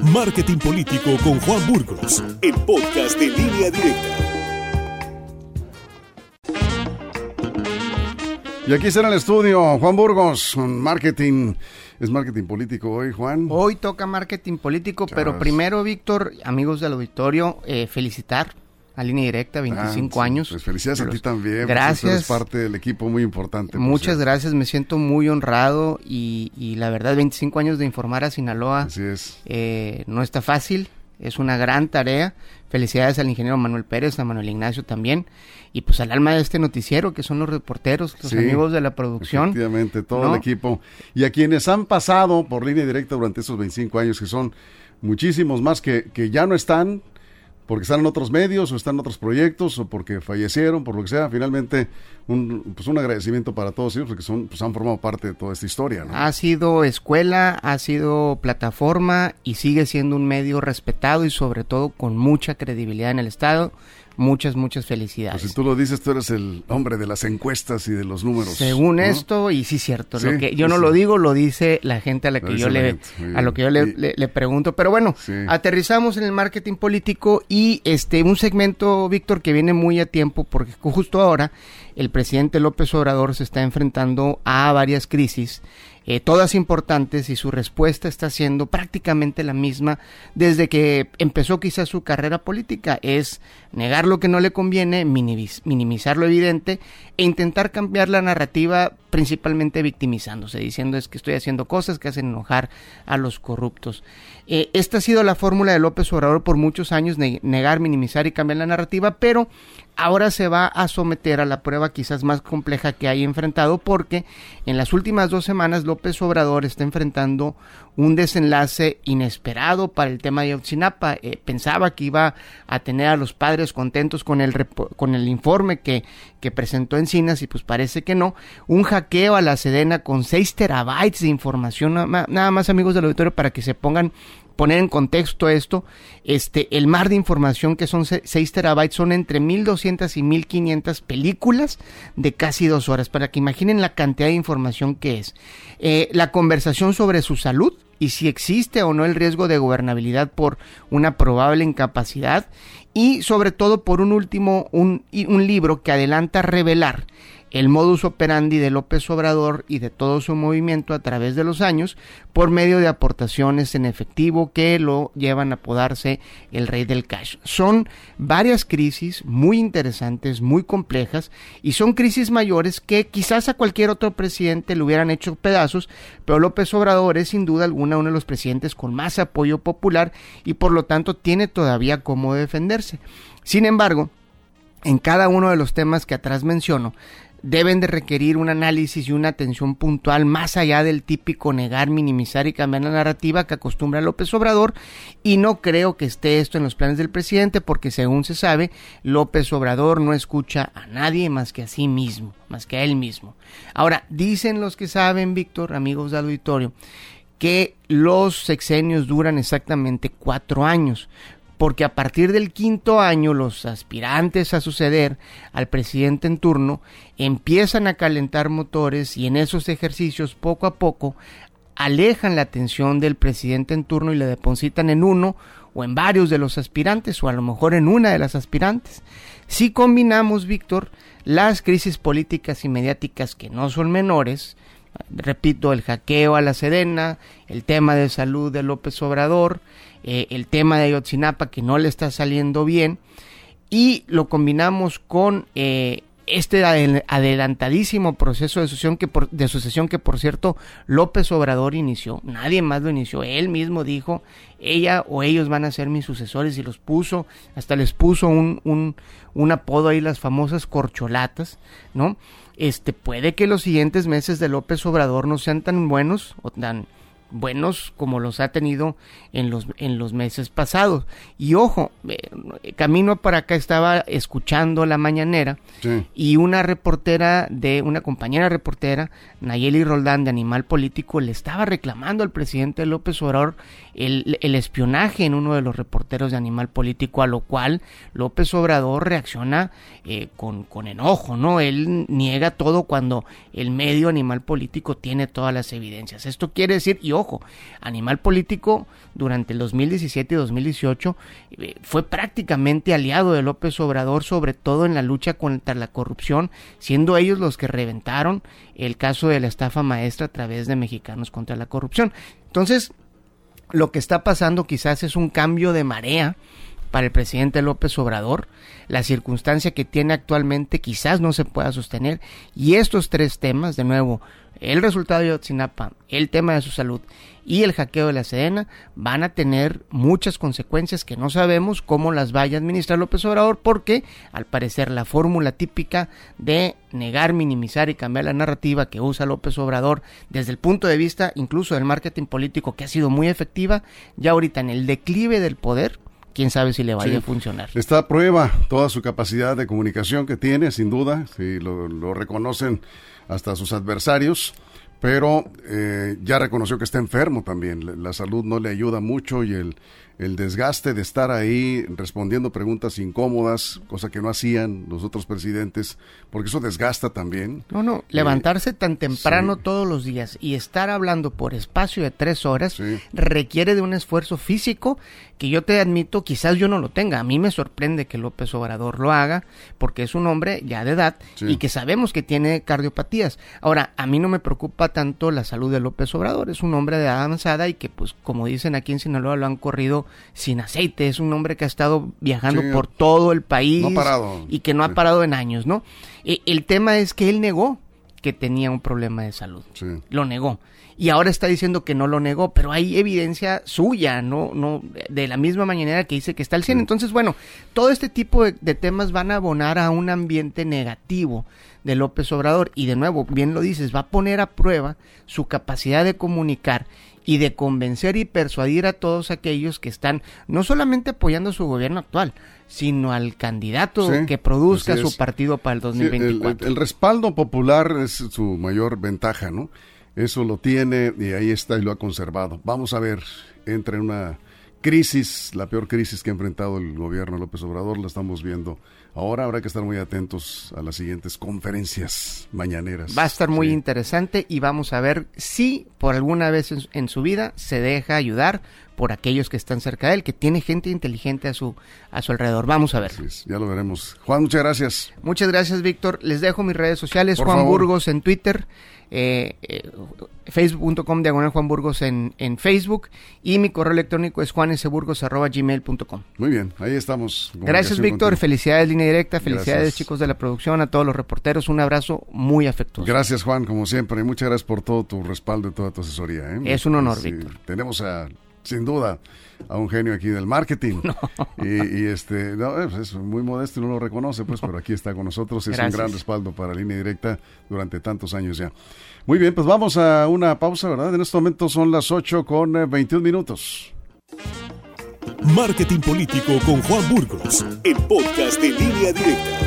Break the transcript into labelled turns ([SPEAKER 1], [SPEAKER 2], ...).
[SPEAKER 1] Marketing Político con Juan Burgos, el podcast de línea directa.
[SPEAKER 2] Y aquí está en el estudio Juan Burgos, marketing. Es marketing político hoy, Juan.
[SPEAKER 3] Hoy toca marketing político, pero primero, Víctor, amigos del auditorio, eh, felicitar a línea directa, 25 ah, años.
[SPEAKER 2] Pues felicidades a ti también.
[SPEAKER 3] Gracias.
[SPEAKER 2] Eres parte del equipo muy importante.
[SPEAKER 3] Muchas gracias, me siento muy honrado y, y, la verdad 25 años de informar a Sinaloa.
[SPEAKER 2] Así es.
[SPEAKER 3] Eh, no está fácil, es una gran tarea. Felicidades al ingeniero Manuel Pérez, a Manuel Ignacio también, y pues al alma de este noticiero, que son los reporteros, los amigos de la producción.
[SPEAKER 2] Efectivamente, todo el equipo. Y a quienes han pasado por línea directa durante esos 25 años, que son muchísimos más que, que ya no están, porque están en otros medios o están en otros proyectos o porque fallecieron, por lo que sea, finalmente un, pues un agradecimiento para todos ellos porque son, pues han formado parte de toda esta historia.
[SPEAKER 3] Ha sido escuela, ha sido plataforma y sigue siendo un medio respetado y sobre todo con mucha credibilidad en el Estado muchas, muchas felicidades.
[SPEAKER 2] Pues si tú lo dices, tú eres el hombre de las encuestas y de los números.
[SPEAKER 3] Según esto, y sí cierto, lo que yo no lo digo, lo dice la gente a la que yo le, a lo que yo le, le, pregunto. Pero bueno, aterrizamos en el marketing político y este un segmento, Víctor, que viene muy a tiempo porque justo ahora el presidente López Obrador se está enfrentando a varias crisis eh, todas importantes y su respuesta está siendo prácticamente la misma desde que empezó quizás su carrera política, es negar lo que no le conviene, minimizar lo evidente e intentar cambiar la narrativa principalmente victimizándose, diciendo es que estoy haciendo cosas que hacen enojar a los corruptos. Eh, esta ha sido la fórmula de López Obrador por muchos años, negar, minimizar y cambiar la narrativa, pero ahora se va a someter a la prueba quizás más compleja que haya enfrentado porque en las últimas dos semanas López Obrador está enfrentando un desenlace inesperado para el tema de Otsinapa. Eh, pensaba que iba a tener a los padres contentos con el, con el informe que, que presentó Encinas y pues parece que no. Un hackeo a la Sedena con 6 terabytes de información, nada más amigos del auditorio para que se pongan poner en contexto esto, este, el mar de información que son 6 terabytes son entre 1200 y 1500 películas de casi dos horas, para que imaginen la cantidad de información que es. Eh, la conversación sobre su salud y si existe o no el riesgo de gobernabilidad por una probable incapacidad y sobre todo por un último, un, un libro que adelanta revelar el modus operandi de López Obrador y de todo su movimiento a través de los años por medio de aportaciones en efectivo que lo llevan a apodarse el rey del cash. Son varias crisis muy interesantes, muy complejas y son crisis mayores que quizás a cualquier otro presidente le hubieran hecho pedazos, pero López Obrador es sin duda alguna uno de los presidentes con más apoyo popular y por lo tanto tiene todavía cómo defenderse. Sin embargo, en cada uno de los temas que atrás menciono, deben de requerir un análisis y una atención puntual más allá del típico negar, minimizar y cambiar la narrativa que acostumbra López Obrador y no creo que esté esto en los planes del presidente porque según se sabe López Obrador no escucha a nadie más que a sí mismo, más que a él mismo. Ahora, dicen los que saben, Víctor, amigos del auditorio, que los sexenios duran exactamente cuatro años porque a partir del quinto año los aspirantes a suceder al presidente en turno empiezan a calentar motores y en esos ejercicios poco a poco alejan la atención del presidente en turno y le depositan en uno o en varios de los aspirantes o a lo mejor en una de las aspirantes. Si combinamos, Víctor, las crisis políticas y mediáticas que no son menores, repito, el hackeo a la Sedena, el tema de salud de López Obrador, eh, el tema de Ayotzinapa que no le está saliendo bien y lo combinamos con eh, este adelantadísimo proceso de sucesión, que por, de sucesión que por cierto López Obrador inició, nadie más lo inició, él mismo dijo, ella o ellos van a ser mis sucesores y los puso, hasta les puso un, un, un apodo ahí, las famosas corcholatas, ¿no? Este, puede que los siguientes meses de López Obrador no sean tan buenos o tan buenos como los ha tenido en los, en los meses pasados. Y ojo, eh, camino para acá estaba escuchando la mañanera y una reportera de, una compañera reportera, Nayeli Roldán de Animal Político, le estaba reclamando al presidente López Obrador el, el espionaje en uno de los reporteros de Animal Político, a lo cual López Obrador reacciona eh, con, con enojo, ¿no? Él niega todo cuando el medio Animal Político tiene todas las evidencias. Esto quiere decir, y ojo, Animal Político durante el 2017 y 2018 eh, fue prácticamente aliado de López Obrador, sobre todo en la lucha contra la corrupción, siendo ellos los que reventaron el caso de la estafa maestra a través de Mexicanos contra la Corrupción. Entonces, lo que está pasando quizás es un cambio de marea para el presidente López Obrador. La circunstancia que tiene actualmente quizás no se pueda sostener. Y estos tres temas, de nuevo, el resultado de Yotzinapa, el tema de su salud y el hackeo de la Sedena van a tener muchas consecuencias que no sabemos cómo las vaya a administrar López Obrador porque al parecer la fórmula típica de negar, minimizar y cambiar la narrativa que usa López Obrador desde el punto de vista incluso del marketing político que ha sido muy efectiva, ya ahorita en el declive del poder, quién sabe si le vaya a funcionar.
[SPEAKER 2] Está a prueba toda su capacidad de comunicación que tiene, sin duda, si lo, reconocen hasta sus adversarios, pero eh, ya reconoció que está enfermo también. La salud no le ayuda mucho y el, el desgaste de estar ahí respondiendo preguntas incómodas, cosa que no hacían los otros presidentes, porque eso desgasta también.
[SPEAKER 3] No, no, levantarse tan temprano todos los días y estar hablando por espacio de tres horas requiere de un esfuerzo físico que yo te admito, quizás yo no lo tenga. A mí me sorprende que López Obrador lo haga, porque es un hombre ya de edad y que sabemos que tiene cardiopatías. Ahora, a mí no me preocupa tanto la salud de López Obrador, es un hombre de edad avanzada y que, pues, como dicen aquí en Sinaloa, lo han corrido sin aceite. Es un hombre que ha estado viajando por todo el país y que no ha parado en años, ¿no? E, el tema es que él negó que tenía un problema de salud. Lo negó. Y ahora está diciendo que no lo negó, pero hay evidencia suya, no, no, de la misma manera que dice que está al 100. Entonces, bueno, todo este tipo de, de, temas van a abonar a un ambiente negativo de López Obrador. Y de nuevo, bien lo dices, va a poner a prueba su capacidad de comunicar y de convencer y persuadir a todos aquellos que están no solamente apoyando a su gobierno actual, sino al candidato que produzca su partido para el 2024.
[SPEAKER 2] el, respaldo popular es su mayor ventaja, ¿no? Eso lo tiene y ahí está y lo ha conservado. Vamos a ver, entra en una crisis, la peor crisis que ha enfrentado el gobierno López Obrador, la estamos viendo ahora. Habrá que estar muy atentos a las siguientes conferencias mañaneras.
[SPEAKER 3] Va a estar muy interesante y vamos a ver si por alguna vez en, su vida se deja ayudar por aquellos que están cerca de él, que tiene gente inteligente a su, a su alrededor. Vamos a ver.
[SPEAKER 2] ya lo veremos. Juan, muchas gracias.
[SPEAKER 3] Muchas gracias, Víctor. Les dejo mis redes sociales, Juan Burgos en Twitter, eh, eh, facebook.com diagonal Juan Burgos en, en, Facebook y mi correo electrónico es juaneseburgos.gmail.com.
[SPEAKER 2] Muy bien, ahí estamos.
[SPEAKER 3] Gracias, Víctor. Felicidades, línea directa. Felicidades, chicos de la producción, a todos los reporteros. Un abrazo muy afectuoso.
[SPEAKER 2] Gracias, Juan, como siempre. Y muchas gracias por todo tu respaldo y toda tu asesoría. ¿eh?
[SPEAKER 3] Es un honor, Víctor.
[SPEAKER 2] Tenemos a sin duda a un genio aquí del marketing. Y, este, es muy modesto y no lo reconoce, pues, pero aquí está con nosotros. Es un gran respaldo para Línea Directa durante tantos años ya. Muy bien, pues vamos a una pausa, ¿verdad? En este momento son las 8 con 21 eh, minutos.
[SPEAKER 1] Marketing Político con Juan Burgos, el podcast de Línea Directa.